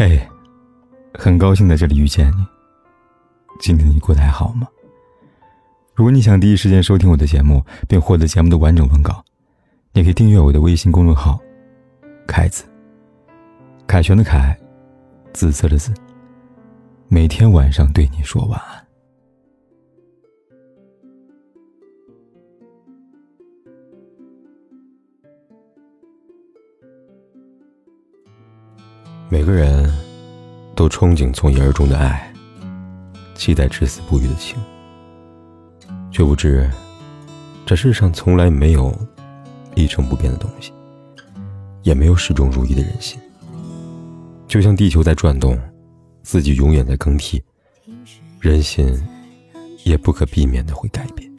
嘿，很高兴在这里遇见你。今天你过得还好吗？如果你想第一时间收听我的节目，并获得节目的完整文稿，你可以订阅我的微信公众号“凯子”。凯旋的凯，紫色的紫。每天晚上对你说晚安。每个人都憧憬从一而终的爱，期待至死不渝的情，却不知这世上从来没有一成不变的东西，也没有始终如一的人心。就像地球在转动，四季永远在更替，人心也不可避免的会改变。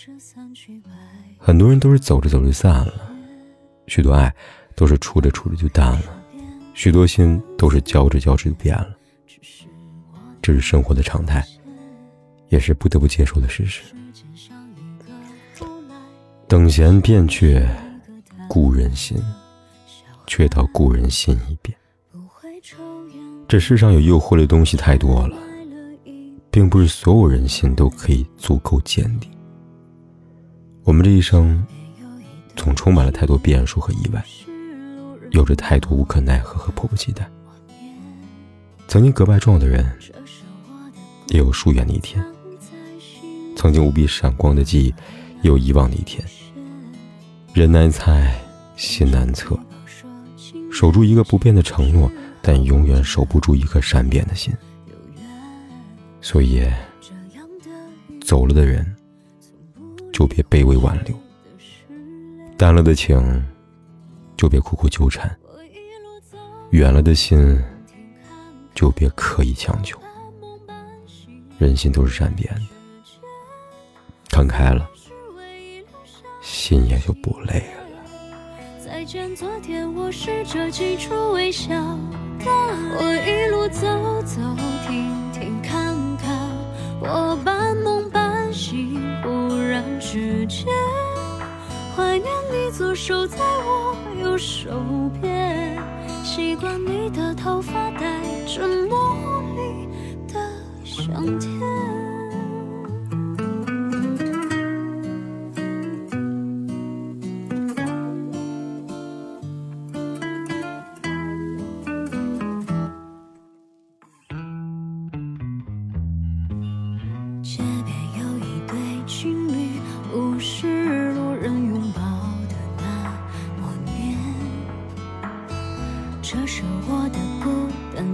很多人都是走着走着散了，许多爱都是处着处着就淡了。许多心都是交织交织变了，这是生活的常态，也是不得不接受的事实。等闲变却故人心，却道故人心已变。这世上有诱惑的东西太多了，并不是所有人心都可以足够坚定。我们这一生，总充满了太多变数和意外。有着太多无可奈何和迫不及待。曾经格外重要的人，也有疏远的一天；曾经无比闪光的记忆，也有遗忘的一天。人难猜，心难测，守住一个不变的承诺，但永远守不住一颗善变的心。所以，走了的人，就别卑微挽留；淡了的情。就别苦苦纠缠，远了的心就别刻意强求。人心都是善变的，看开了，心也就不累了。再见昨天，我试着记住微笑的我，一路走走停停看看，我半梦半醒，忽然之间。左手在我右手边，习惯你的头发带着茉莉的香甜。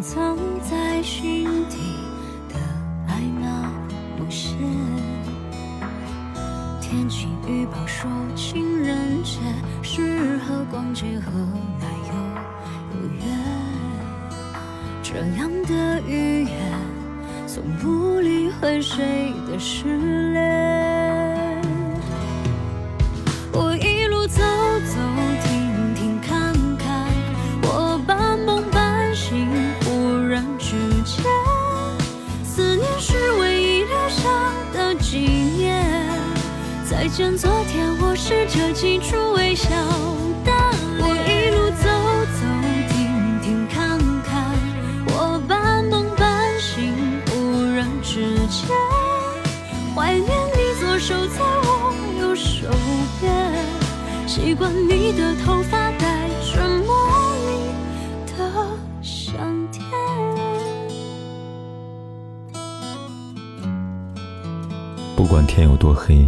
藏在心底的爱那么咸。天气预报说情人节适合逛街和奶油有约，这样的语言从不理会谁的失恋。我一路走再见昨天，我试着记住微笑的我一路走走停停看看，我半梦半醒，忽然之间怀念你左手在我右手边，习惯你的头发带着茉莉的香甜。不管天有多黑。